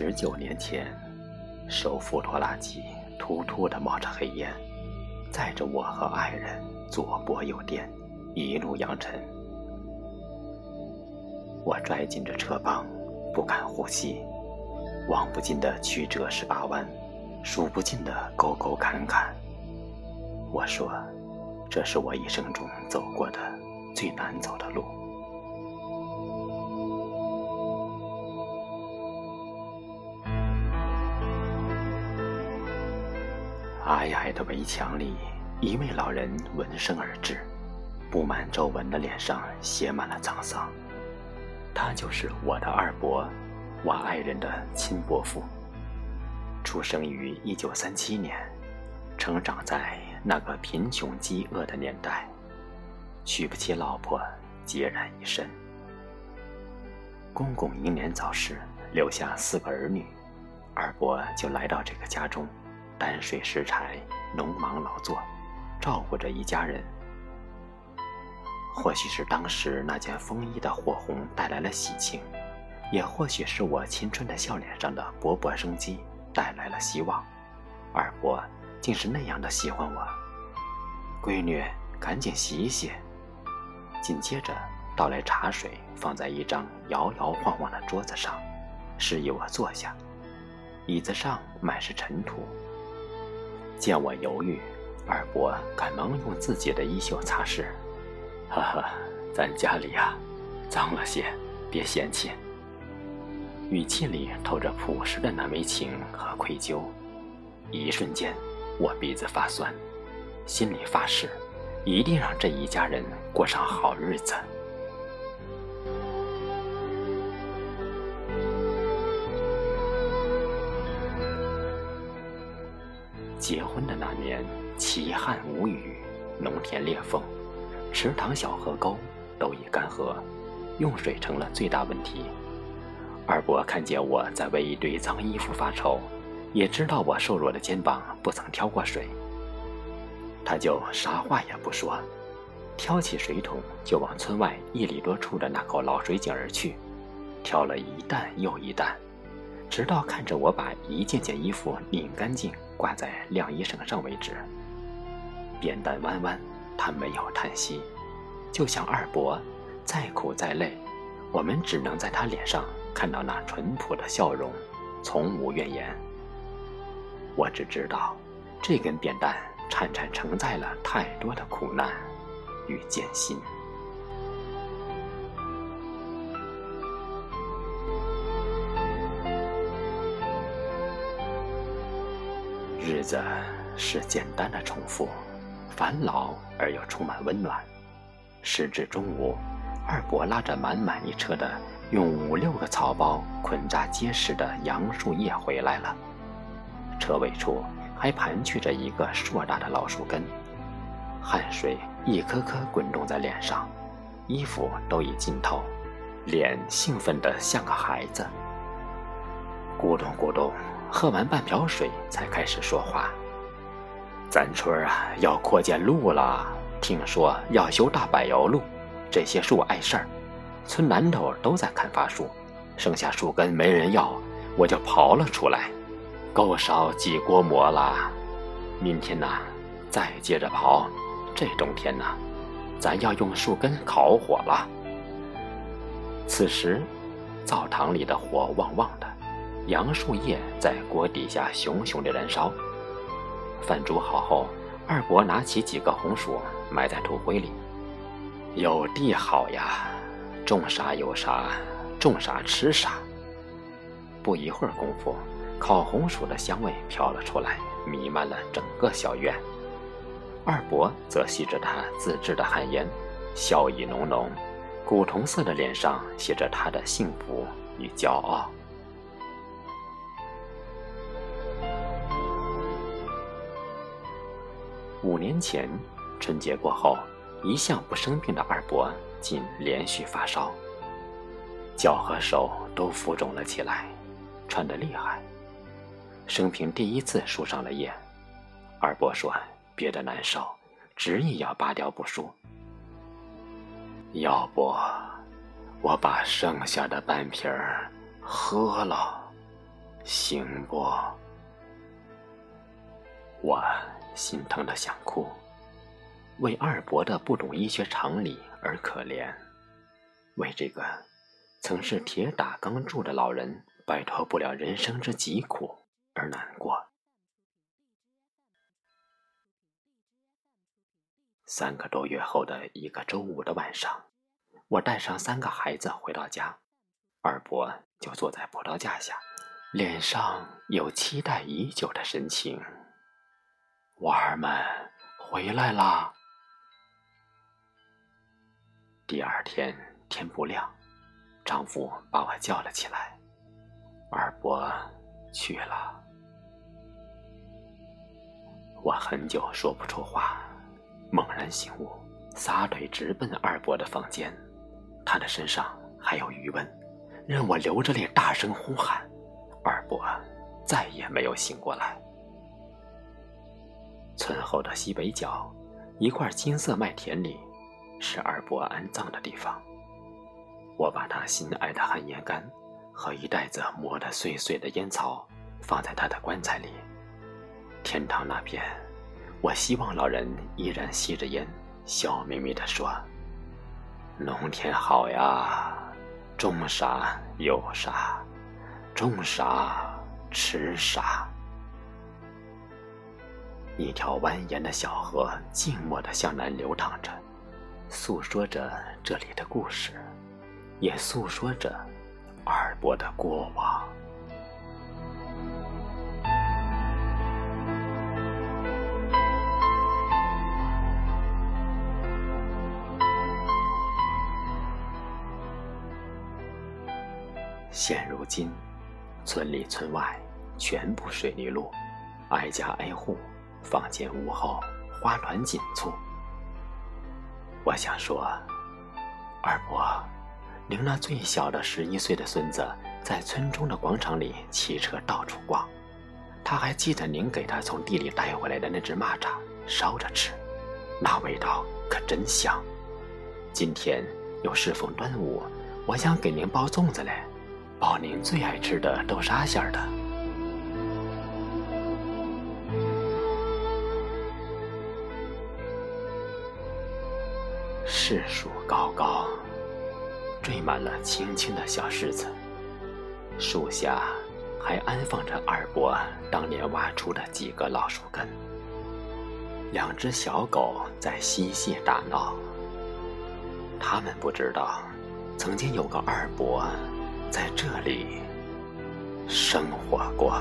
十九年前，手扶拖拉机突突的冒着黑烟，载着我和爱人左簸右颠，一路扬尘。我拽紧着车帮，不敢呼吸，望不尽的曲折十八弯，数不尽的沟沟坎坎。我说，这是我一生中走过的最难走的路。矮矮的围墙里，一位老人闻声而至，布满皱纹的脸上写满了沧桑。他就是我的二伯，我爱人的亲伯父。出生于一九三七年，成长在那个贫穷饥饿的年代，娶不起老婆，孑然一身。公公英年早逝，留下四个儿女，二伯就来到这个家中。担水拾柴，农忙劳作，照顾着一家人。或许是当时那件风衣的火红带来了喜庆，也或许是我青春的笑脸上的勃勃生机带来了希望。二伯竟是那样的喜欢我。闺女，赶紧洗一洗。紧接着倒来茶水，放在一张摇摇晃晃的桌子上，示意我坐下。椅子上满是尘土。见我犹豫，二伯赶忙用自己的衣袖擦拭。呵呵，咱家里呀，脏了些，别嫌弃。语气里透着朴实的难为情和愧疚。一瞬间，我鼻子发酸，心里发誓，一定让这一家人过上好日子。结婚的那年，奇旱无雨，农田裂缝，池塘、小河沟都已干涸，用水成了最大问题。二伯看见我在为一堆脏衣服发愁，也知道我瘦弱的肩膀不曾挑过水，他就啥话也不说，挑起水桶就往村外一里多处的那口老水井而去，挑了一担又一担。直到看着我把一件件衣服拧干净，挂在晾衣绳上为止。扁担弯弯，他没有叹息，就像二伯，再苦再累，我们只能在他脸上看到那淳朴的笑容，从无怨言。我只知道，这根扁担颤颤承载了太多的苦难与艰辛。日子是简单的重复，烦劳而又充满温暖。时至中午，二伯拉着满满一车的用五六个草包捆扎结实的杨树叶回来了。车尾处还盘踞着一个硕大的老树根，汗水一颗颗滚动在脸上，衣服都已浸透，脸兴奋得像个孩子。咕咚咕咚。喝完半瓢水，才开始说话。咱村啊，要扩建路了，听说要修大柏油路，这些树碍事儿，村南头都在砍伐树，剩下树根没人要，我就刨了出来，够烧几锅馍了。明天呐，再接着刨。这冬天呐，咱要用树根烤火了。此时，灶堂里的火旺旺的。杨树叶在锅底下熊熊地燃烧。饭煮好后，二伯拿起几个红薯埋在土灰里。有地好呀，种啥有啥，种啥吃啥。不一会儿功夫，烤红薯的香味飘了出来，弥漫了整个小院。二伯则吸着他自制的旱烟，笑意浓浓，古铜色的脸上写着他的幸福与骄傲。五年前，春节过后，一向不生病的二伯竟连续发烧，脚和手都浮肿了起来，喘得厉害。生平第一次输上了液。二伯说：“憋得难受，执意要拔掉不输。要不，我把剩下的半瓶儿喝了。”行不？我心疼的想哭，为二伯的不懂医学常理而可怜，为这个曾是铁打钢铸的老人摆脱不了人生之疾苦而难过。三个多月后的一个周五的晚上，我带上三个孩子回到家，二伯就坐在葡萄架下，脸上有期待已久的神情。娃儿们回来啦！第二天天不亮，丈夫把我叫了起来。二伯去了，我很久说不出话，猛然醒悟，撒腿直奔二伯的房间。他的身上还有余温，任我流着泪大声呼喊。二伯再也没有醒过来。村后的西北角，一块金色麦田里，是二伯安葬的地方。我把他心爱的旱烟杆和一袋子磨得碎碎的烟草放在他的棺材里。天堂那边，我希望老人依然吸着烟，笑眯眯地说：“农田好呀，种啥有啥，种啥吃啥。”一条蜿蜒的小河静默地向南流淌着，诉说着这里的故事，也诉说着二伯的过往。现如今，村里村外全部水泥路，挨家挨户。房间屋后，花团锦簇。我想说，二伯，您那最小的十一岁的孙子，在村中的广场里骑车到处逛，他还记得您给他从地里带回来的那只蚂蚱烧着吃，那味道可真香。今天又适逢端午，我想给您包粽子嘞，包您最爱吃的豆沙馅的。柿树高高，缀满了青青的小柿子。树下还安放着二伯当年挖出的几个老树根。两只小狗在嬉戏打闹。他们不知道，曾经有个二伯在这里生活过。